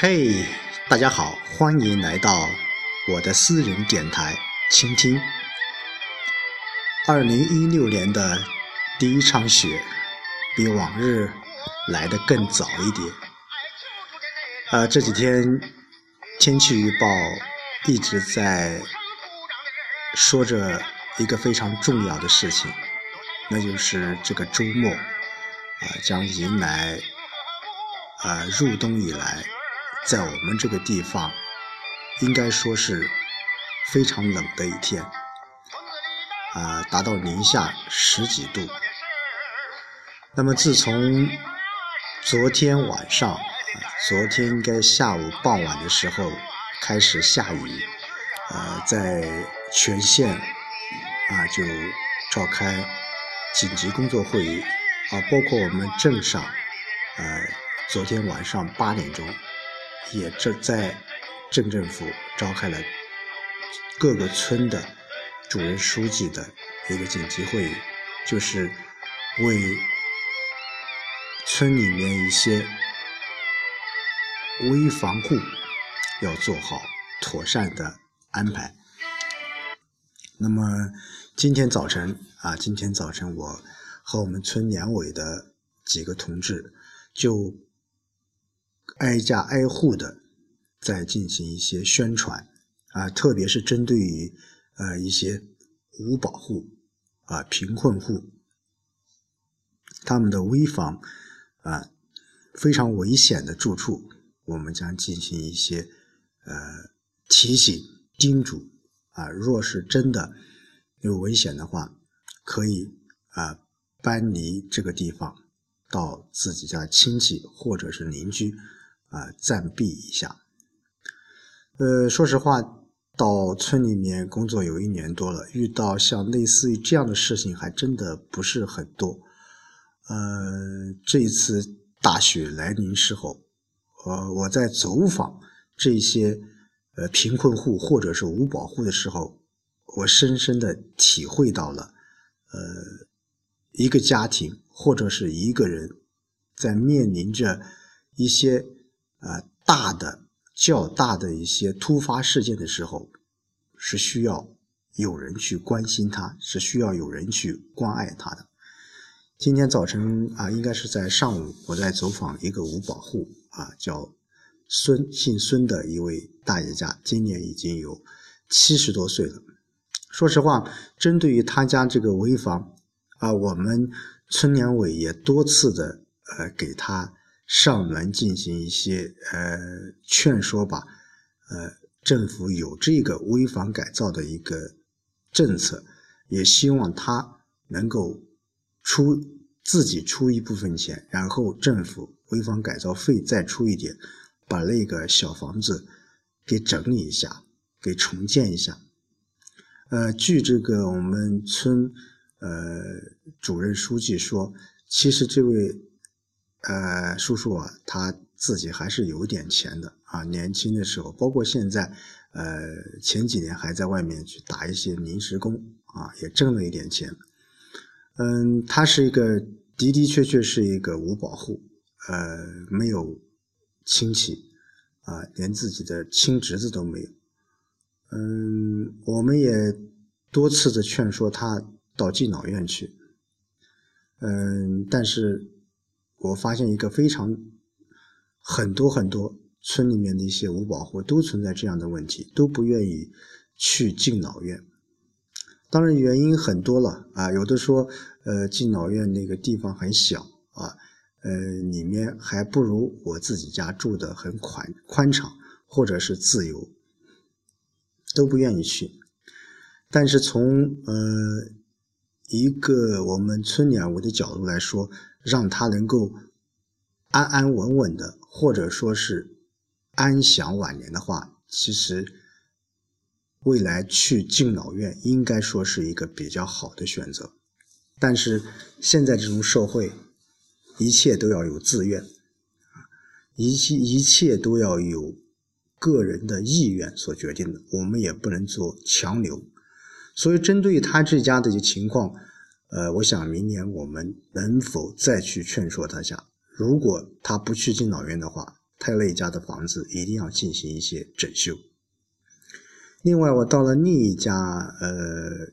嘿，大家好，欢迎来到我的私人电台，倾听。二零一六年的第一场雪，比往日来的更早一点。呃，这几天天气预报一直在说着一个非常重要的事情，那就是这个周末啊将迎来啊入冬以来。在我们这个地方，应该说是非常冷的一天，啊，达到零下十几度。那么自从昨天晚上，昨天应该下午傍晚的时候开始下雨，呃，在全县啊就召开紧急工作会议，啊，包括我们镇上，呃，昨天晚上八点钟。也正在镇政府召开了各个村的主任书记的一个紧急会议，就是为村里面一些危房户要做好妥善的安排。那么今天早晨啊，今天早晨我和我们村两委的几个同志就。挨家挨户的在进行一些宣传啊，特别是针对于呃一些无保户啊、贫困户，他们的危房啊非常危险的住处，我们将进行一些呃提醒、叮嘱啊，若是真的有危险的话，可以啊搬离这个地方，到自己家亲戚或者是邻居。啊，暂避一下。呃，说实话，到村里面工作有一年多了，遇到像类似于这样的事情还真的不是很多。呃，这一次大雪来临时候，呃，我在走访这些呃贫困户或者是无保户的时候，我深深的体会到了，呃，一个家庭或者是一个人在面临着一些。啊，大的、较大的一些突发事件的时候，是需要有人去关心他，是需要有人去关爱他的。今天早晨啊，应该是在上午，我在走访一个五保户啊，叫孙，姓孙的一位大爷家，今年已经有七十多岁了。说实话，针对于他家这个危房啊，我们村两委也多次的呃给他。上门进行一些呃劝说吧，呃，政府有这个危房改造的一个政策，也希望他能够出自己出一部分钱，然后政府危房改造费再出一点，把那个小房子给整理一下，给重建一下。呃，据这个我们村呃主任书记说，其实这位。呃，叔叔啊，他自己还是有点钱的啊。年轻的时候，包括现在，呃，前几年还在外面去打一些临时工啊，也挣了一点钱。嗯，他是一个的的确确是一个无保户，呃，没有亲戚啊，连自己的亲侄子都没有。嗯，我们也多次的劝说他到敬老院去。嗯，但是。我发现一个非常很多很多村里面的一些五保户都存在这样的问题，都不愿意去敬老院。当然原因很多了啊，有的说呃敬老院那个地方很小啊，呃里面还不如我自己家住的很宽宽敞或者是自由，都不愿意去。但是从呃一个我们村两委的角度来说，让他能够安安稳稳的，或者说是安享晚年的话，其实未来去敬老院应该说是一个比较好的选择。但是现在这种社会，一切都要有自愿，一切一切都要有个人的意愿所决定的，我们也不能做强留。所以针对他这家的一些情况。呃，我想明年我们能否再去劝说他下？如果他不去敬老院的话，太累家的房子一定要进行一些整修。另外，我到了另一家，呃，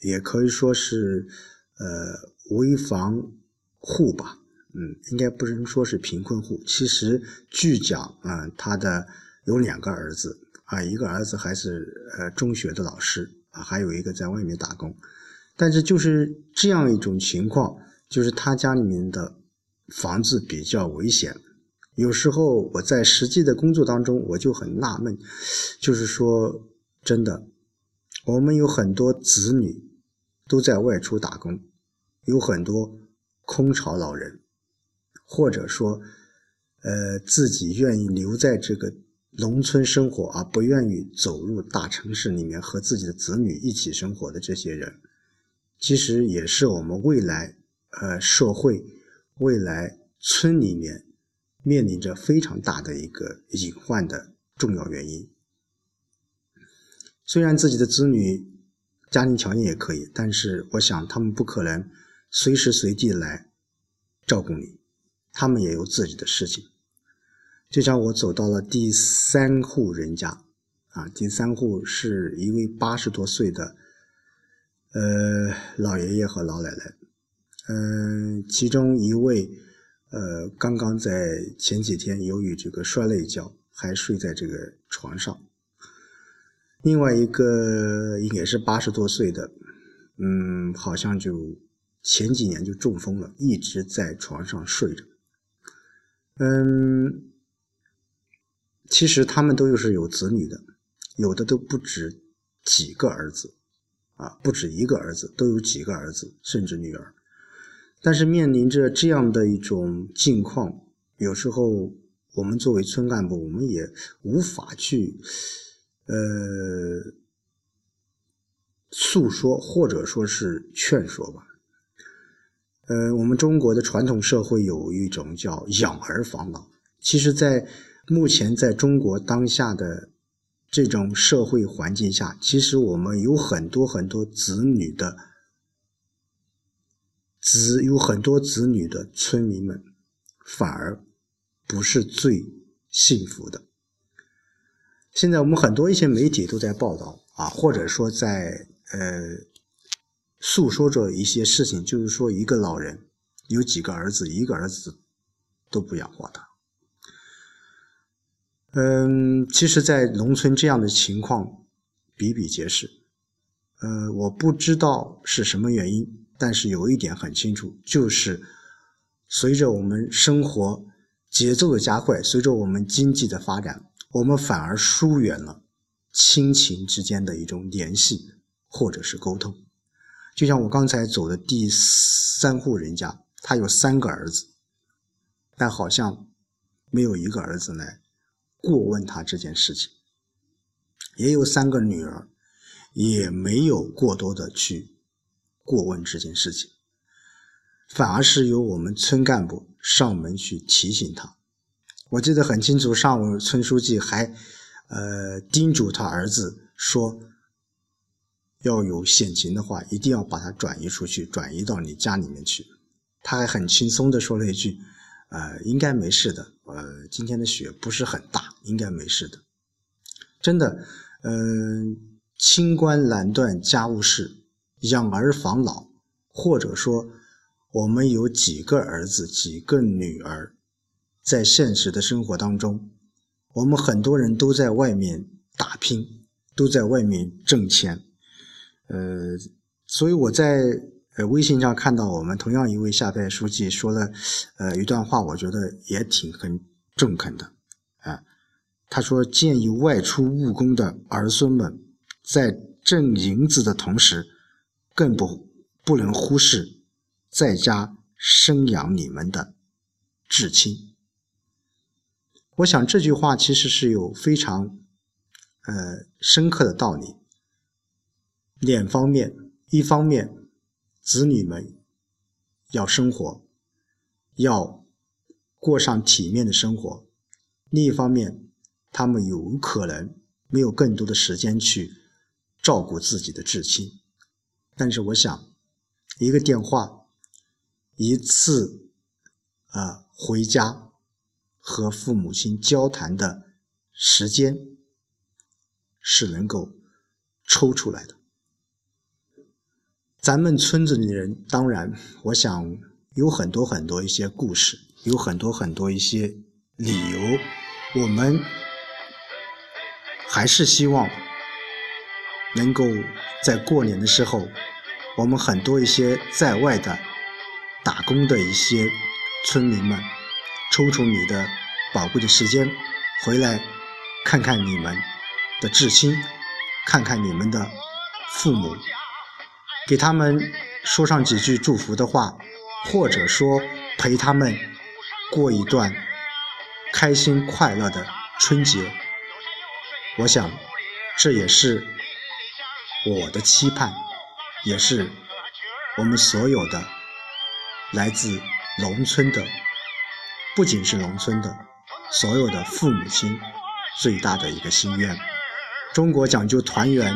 也可以说是呃危房户吧，嗯，应该不能说是贫困户。其实据讲，啊，他的有两个儿子，啊，一个儿子还是呃中学的老师，啊，还有一个在外面打工。但是就是这样一种情况，就是他家里面的房子比较危险。有时候我在实际的工作当中，我就很纳闷，就是说真的，我们有很多子女都在外出打工，有很多空巢老人，或者说，呃，自己愿意留在这个农村生活，而不愿意走入大城市里面和自己的子女一起生活的这些人。其实也是我们未来，呃，社会未来村里面面临着非常大的一个隐患的重要原因。虽然自己的子女家庭条件也可以，但是我想他们不可能随时随地来照顾你，他们也有自己的事情。就像我走到了第三户人家，啊，第三户是一位八十多岁的。呃，老爷爷和老奶奶，嗯，其中一位，呃，刚刚在前几天由于这个摔了一跤，还睡在这个床上。另外一个也是八十多岁的，嗯，好像就前几年就中风了，一直在床上睡着。嗯，其实他们都是有子女的，有的都不止几个儿子。啊，不止一个儿子，都有几个儿子，甚至女儿。但是面临着这样的一种境况，有时候我们作为村干部，我们也无法去呃诉说，或者说是劝说吧。呃，我们中国的传统社会有一种叫养儿防老，其实，在目前在中国当下的。这种社会环境下，其实我们有很多很多子女的子，有很多子女的村民们，反而不是最幸福的。现在我们很多一些媒体都在报道啊，或者说在呃诉说着一些事情，就是说一个老人有几个儿子，一个儿子都不养活他。嗯，其实，在农村这样的情况比比皆是。呃，我不知道是什么原因，但是有一点很清楚，就是随着我们生活节奏的加快，随着我们经济的发展，我们反而疏远了亲情之间的一种联系或者是沟通。就像我刚才走的第三户人家，他有三个儿子，但好像没有一个儿子来。过问他这件事情，也有三个女儿，也没有过多的去过问这件事情，反而是由我们村干部上门去提醒他。我记得很清楚，上午村书记还呃叮嘱他儿子说，要有险情的话，一定要把他转移出去，转移到你家里面去。他还很轻松的说了一句。呃，应该没事的。呃，今天的雪不是很大，应该没事的。真的，嗯，清官难断家务事，养儿防老，或者说，我们有几个儿子，几个女儿，在现实的生活当中，我们很多人都在外面打拼，都在外面挣钱。呃，所以我在。呃，微信上看到我们同样一位下派书记说了，呃，一段话，我觉得也挺很中肯的，啊，他说建议外出务工的儿孙们，在挣银子的同时，更不不能忽视在家生养你们的至亲。我想这句话其实是有非常呃深刻的道理，两方面，一方面。子女们要生活，要过上体面的生活。另一方面，他们有可能没有更多的时间去照顾自己的至亲。但是，我想，一个电话，一次啊回家，和父母亲交谈的时间是能够抽出来的。咱们村子里人，当然，我想有很多很多一些故事，有很多很多一些理由，我们还是希望能够在过年的时候，我们很多一些在外的打工的一些村民们。抽出你的宝贵的时间，回来看看你们的至亲，看看你们的父母，给他们说上几句祝福的话，或者说陪他们过一段开心快乐的春节。我想，这也是我的期盼，也是我们所有的来自农村的。不仅是农村的所有的父母亲最大的一个心愿。中国讲究团圆，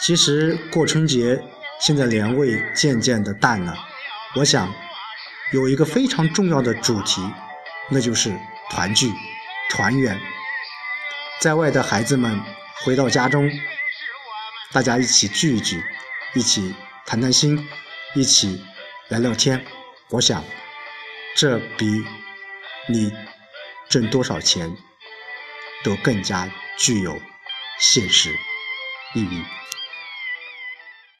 其实过春节现在年味渐渐的淡了。我想有一个非常重要的主题，那就是团聚、团圆。在外的孩子们回到家中，大家一起聚一聚，一起谈谈心，一起聊聊天。我想这比。你挣多少钱，都更加具有现实意义。